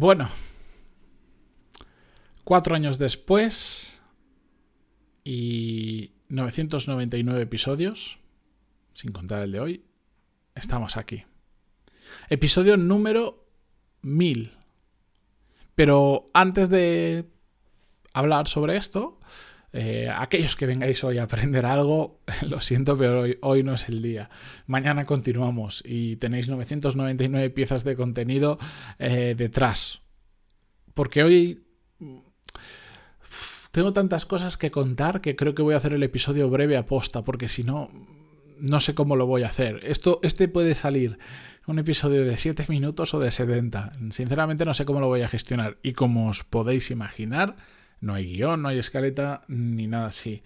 Bueno, cuatro años después y 999 episodios, sin contar el de hoy, estamos aquí. Episodio número 1000. Pero antes de hablar sobre esto, eh, aquellos que vengáis hoy a aprender algo, lo siento, pero hoy, no es el día. Mañana continuamos y tenéis 999 piezas de contenido eh, detrás. Porque hoy tengo tantas cosas que contar que creo que voy a hacer el episodio breve a posta, porque si no, no sé cómo lo voy a hacer. Esto, este puede salir un episodio de 7 minutos o de 70. Sinceramente no sé cómo lo voy a gestionar. Y como os podéis imaginar, no hay guion, no hay escaleta, ni nada así.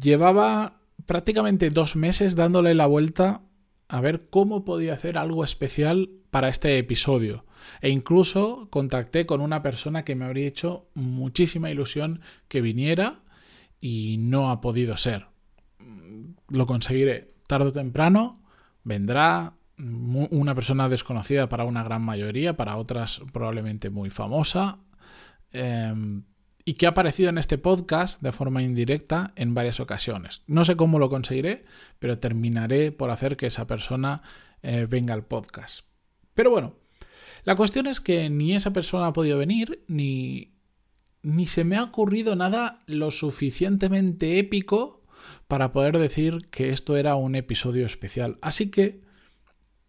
Llevaba prácticamente dos meses dándole la vuelta a ver cómo podía hacer algo especial para este episodio. E incluso contacté con una persona que me habría hecho muchísima ilusión que viniera y no ha podido ser. Lo conseguiré tarde o temprano, vendrá una persona desconocida para una gran mayoría, para otras probablemente muy famosa. Em, y que ha aparecido en este podcast de forma indirecta en varias ocasiones. No sé cómo lo conseguiré, pero terminaré por hacer que esa persona eh, venga al podcast. Pero bueno, la cuestión es que ni esa persona ha podido venir, ni, ni se me ha ocurrido nada lo suficientemente épico para poder decir que esto era un episodio especial. Así que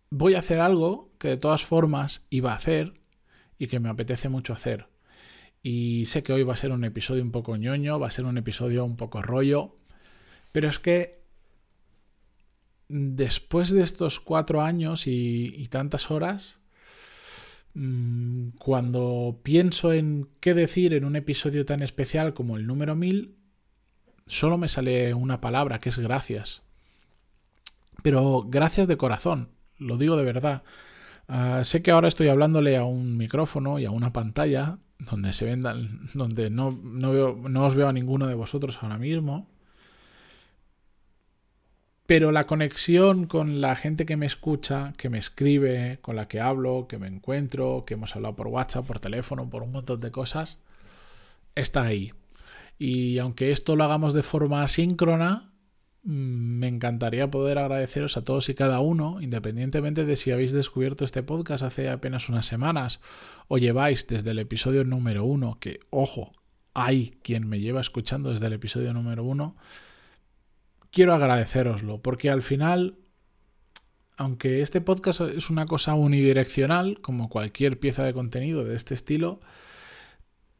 voy a hacer algo que de todas formas iba a hacer y que me apetece mucho hacer. Y sé que hoy va a ser un episodio un poco ñoño, va a ser un episodio un poco rollo, pero es que después de estos cuatro años y, tantas horas, mm, cuando pienso en qué decir en un episodio tan especial como el número 1000, solo me sale una palabra, que es gracias. Pero gracias de corazón, lo digo de verdad. Ah, sé que ahora estoy hablándole a un micrófono y a una pantalla donde se vendan, donde no, no, veo, no os veo a ninguno de vosotros ahora mismo. Pero la conexión con la gente que me escucha, que me escribe, con la que hablo, que me encuentro, que hemos hablado por WhatsApp, por teléfono, por un montón de cosas, está ahí. Y aunque esto lo hagamos de forma asíncrona, me encantaría poder agradeceros a todos y cada uno, independientemente de si habéis descubierto este podcast hace apenas unas semanas o lleváis desde el episodio número uno, que ojo, hay quien me lleva escuchando desde el episodio número uno, quiero agradeceroslo, porque al final, aunque este podcast es una cosa unidireccional, como cualquier pieza de contenido de este estilo,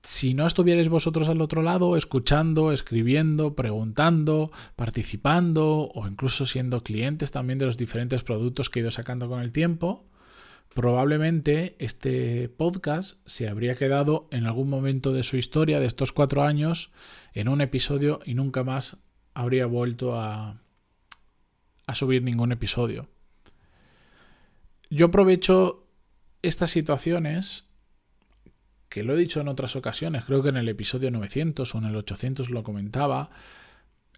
si no estuvierais vosotros al otro lado, escuchando, escribiendo, preguntando, participando o incluso siendo clientes también de los diferentes productos que he ido sacando con el tiempo, probablemente este podcast se habría quedado en algún momento de su historia de estos cuatro años en un episodio y nunca más habría vuelto a, a subir ningún episodio. Yo aprovecho estas situaciones que lo he dicho en otras ocasiones, creo que en el episodio 900 o en el 800 lo comentaba,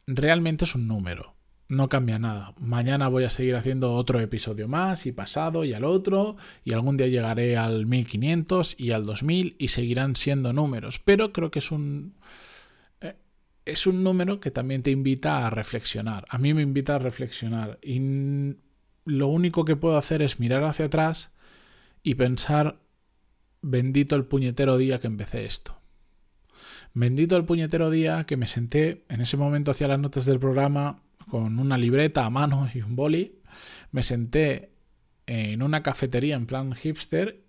realmente es un número, no cambia nada. Mañana voy a seguir haciendo otro episodio más y pasado y al otro y algún día llegaré al 1500 y al 2000 y seguirán siendo números, pero creo que es un eh, es un número que también te invita a reflexionar. A mí me invita a reflexionar y lo único que puedo hacer es mirar hacia atrás y pensar bendito el puñetero día que empecé esto. Bendito el puñetero día que me senté en ese momento hacia las notas del programa con una libreta a mano y un boli. Me senté en una cafetería en plan hipster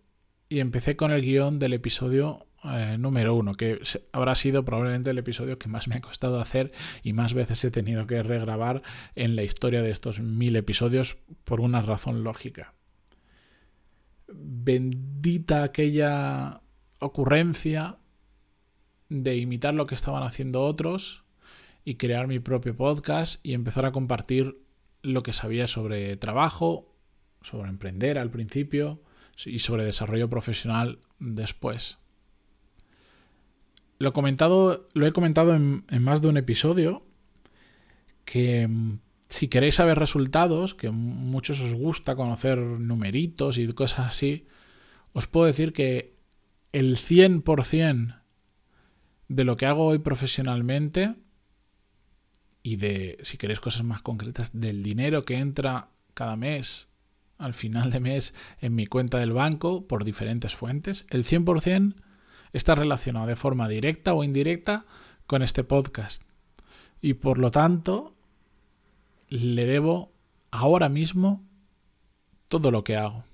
y empecé con el guion del episodio eh, número uno, que habrá sido probablemente el episodio que más me ha costado hacer y más veces he tenido que regrabar en la historia de estos mil episodios por una razón lógica bendita aquella ocurrencia de imitar lo que estaban haciendo otros y crear mi propio podcast y empezar a compartir lo que sabía sobre trabajo, sobre emprender al principio y sobre desarrollo profesional después. Lo, comentado, lo he comentado en, en más de un episodio que si queréis saber resultados, que muchos os gusta conocer numeritos y cosas así, os puedo decir que el 100% de lo que hago hoy profesionalmente y de, si queréis cosas más concretas, del dinero que entra cada mes, al final de mes, en mi cuenta del banco por diferentes fuentes, el 100% está relacionado de forma directa o indirecta con este podcast. Y por lo tanto, le debo ahora mismo todo lo que hago.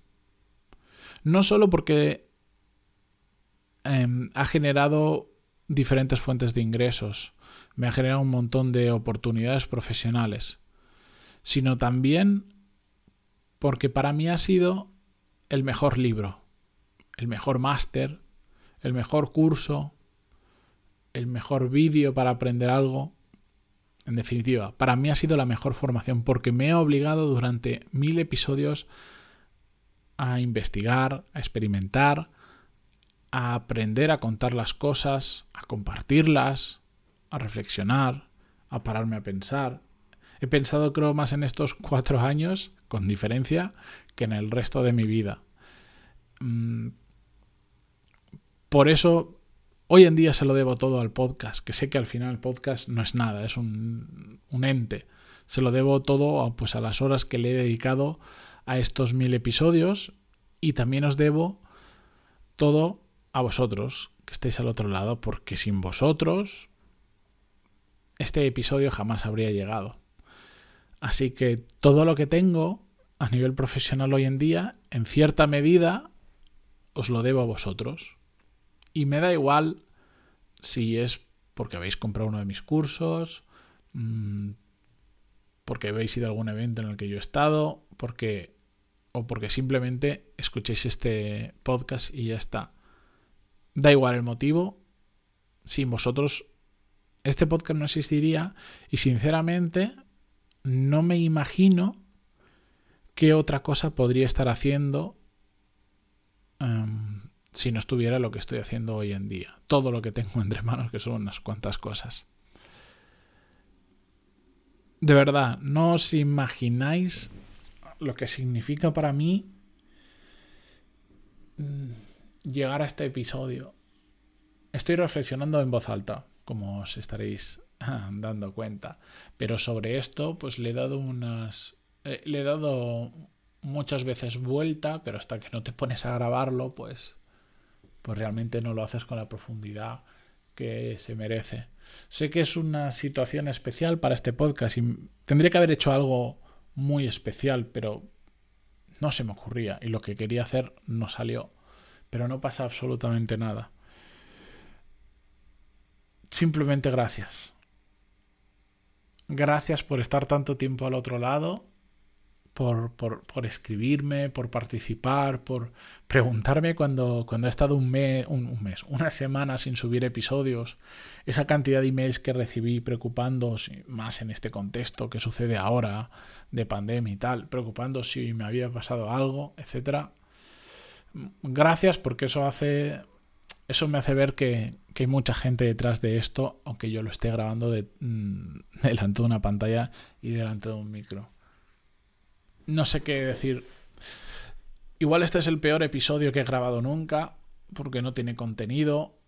No solo porque Em, ha generado diferentes fuentes de ingresos, me ha generado un montón de oportunidades profesionales, sino también porque para mí ha sido el mejor libro, el mejor máster, el mejor curso, el mejor vídeo para aprender algo. En definitiva, para mí ha sido la mejor formación porque me he obligado durante mil episodios a investigar, a experimentar, a aprender a contar las cosas, a compartirlas, a reflexionar, a pararme a pensar. He pensado creo más en estos cuatro años, con diferencia, que en el resto de mi vida. Mm, por eso, hoy en día se lo debo todo al podcast, que sé que al final el podcast no es nada, es un, un ente. Se lo debo todo a, pues, a las horas que le he dedicado a estos mil episodios y también os debo todo a vosotros que estéis al otro lado, porque sin vosotros este episodio jamás habría llegado. Así que todo lo que tengo a nivel profesional hoy en día, en cierta medida, os lo debo a vosotros. Y me da igual si es porque habéis comprado uno de mis cursos, mm, porque habéis ido a algún evento en el que yo he estado, porque o porque simplemente escuchéis este podcast y ya está. Da igual el motivo, sin vosotros este podcast no existiría y sinceramente no me imagino qué otra cosa podría estar haciendo em, si no estuviera lo que estoy haciendo hoy en día. Todo lo que tengo entre manos, que son unas cuantas cosas. De verdad, no os imagináis lo que significa para mí mm, llegar a este episodio. Estoy reflexionando en voz alta, como os estaréis dando cuenta. Pero sobre esto, pues le he dado unas. Eh, le he dado muchas veces vuelta, pero hasta que no te pones a grabarlo, pues. Pues realmente no lo haces con la profundidad que se merece. Sé que es una situación especial para este podcast y tendría que haber hecho algo muy especial, pero no se me ocurría y lo que quería hacer no salió pero no pasa absolutamente nada. Simplemente gracias. Gracias por estar tanto tiempo al otro lado, por, por, escribirme, por participar, por preguntarme cuando, cuando he estado un mes, un, mes, una semana sin subir episodios, esa cantidad de emails que recibí preocupándose, más en este contexto que sucede ahora de pandemia y tal, preocupando si me había pasado algo, etcétera gracias porque eso hace eso me hace ver que, hay mucha gente detrás de esto, aunque yo lo esté grabando de, mm, delante de una pantalla y delante de un micro. No sé qué decir. Igual este es el peor episodio que he grabado nunca, porque no tiene contenido,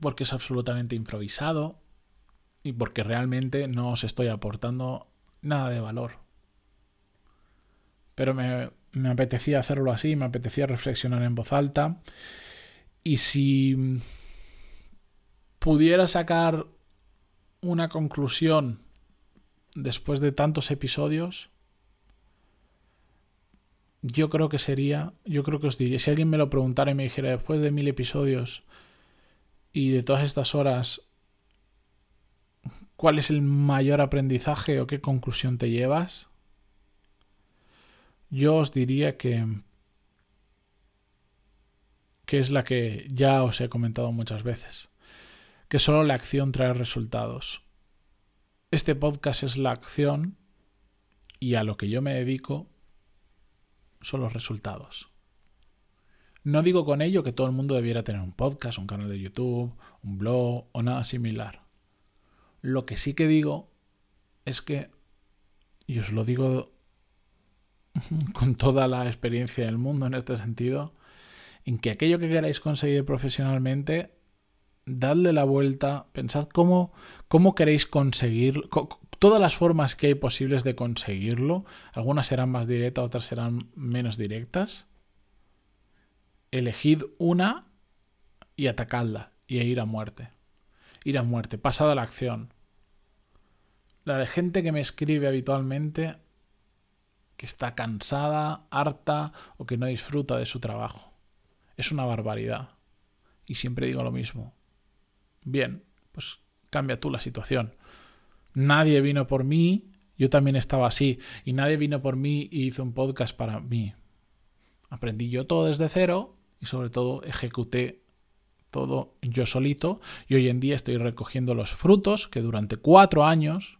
porque es absolutamente improvisado y porque realmente no os estoy aportando nada de valor. Pero me, me apetecía hacerlo así, me apetecía reflexionar en voz alta. Y si pudiera sacar una conclusión después de tantos episodios, yo creo que sería, yo creo que os diría, si alguien me lo preguntara y me dijera después de mil episodios y de todas estas horas, ¿cuál es el mayor aprendizaje o qué conclusión te llevas? yo os diría que, que es la que ya os he comentado muchas veces, que solo la acción trae resultados. Este podcast es la acción y a lo que yo me dedico son los resultados. No digo con ello que todo el mundo debiera tener un podcast, un canal de YouTube, un blog o nada similar. Lo que sí que digo es que, y os lo digo con toda la experiencia del mundo en este sentido, en que aquello que queráis conseguir profesionalmente, dadle la vuelta, pensad cómo, cómo queréis conseguir, todas las formas que hay posibles de conseguirlo, algunas serán más directas, otras serán menos directas. Elegid una y atacadla y ir a muerte. Ir a muerte, pasad a la acción. La de gente que me escribe habitualmente que está cansada, harta o que no disfruta de su trabajo. Es una barbaridad. Y siempre digo lo mismo. Bien, pues cambia tú la situación. Nadie vino por mí, yo también estaba así, y nadie vino por mí y hizo un podcast para mí. Aprendí yo todo desde cero y sobre todo ejecuté todo yo solito y hoy en día estoy recogiendo los frutos que durante cuatro años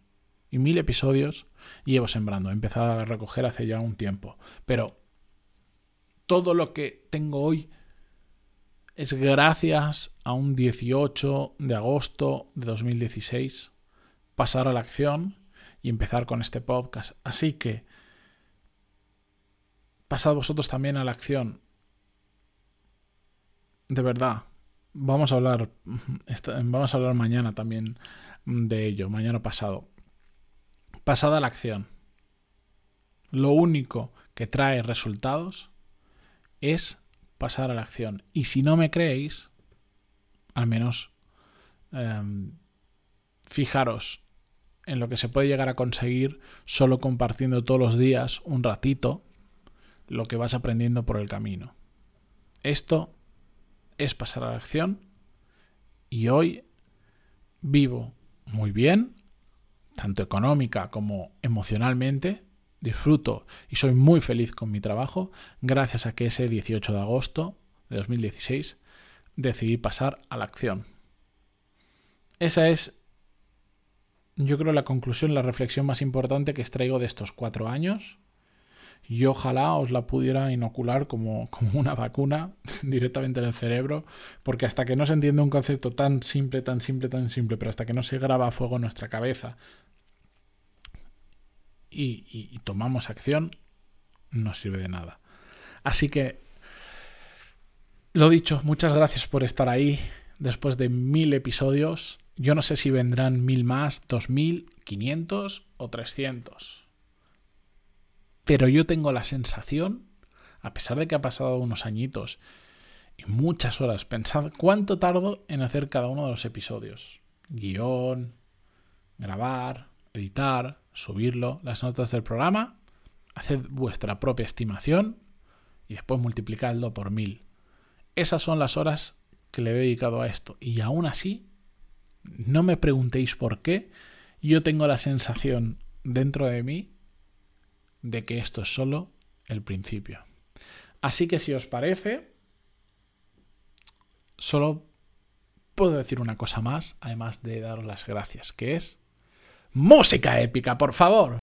y mil episodios llevo sembrando. He empezado a recoger hace ya un tiempo. Pero todo lo que tengo hoy es gracias a un 18 de agosto de 2016 pasar a la acción y empezar con este podcast. Así que pasad vosotros también a la acción. De verdad, vamos a hablar vamos a hablar mañana también de ello, mañana pasado pasada la acción. Lo único que trae resultados es pasar a la acción. Y si no me creéis, al menos em, fijaros en lo que se puede llegar a conseguir solo compartiendo todos los días un ratito lo que vas aprendiendo por el camino. Esto es pasar a la acción y hoy vivo muy bien, tanto económica como emocionalmente, disfruto y soy muy feliz con mi trabajo gracias a que ese 18 de agosto de 2016 decidí pasar a la acción. Esa es, yo creo, la conclusión, la reflexión más importante que extraigo de estos cuatro años. Y ojalá os la pudiera inocular como, como una vacuna directamente en el cerebro, porque hasta que no se entiende un concepto tan simple, tan simple, tan simple, pero hasta que no se graba a fuego en nuestra cabeza y, tomamos acción, no sirve de nada. Así que, lo dicho, muchas gracias por estar ahí después de mil episodios. Yo no sé si vendrán mil más, dos mil, quinientos o trescientos. Pero yo tengo la sensación, a pesar de que ha pasado unos añitos y muchas horas, pensad cuánto tardo en hacer cada uno de los episodios. Guión, grabar, editar, subirlo, las notas del programa, haced vuestra propia estimación y después multiplicadlo por mil. Esas son las horas que le he dedicado a esto. Y aún así, no me preguntéis por qué, yo tengo la sensación dentro de mí de que esto es solo el principio. Así que si os parece, solo puedo decir una cosa más, además de daros las gracias, que es música épica, por favor.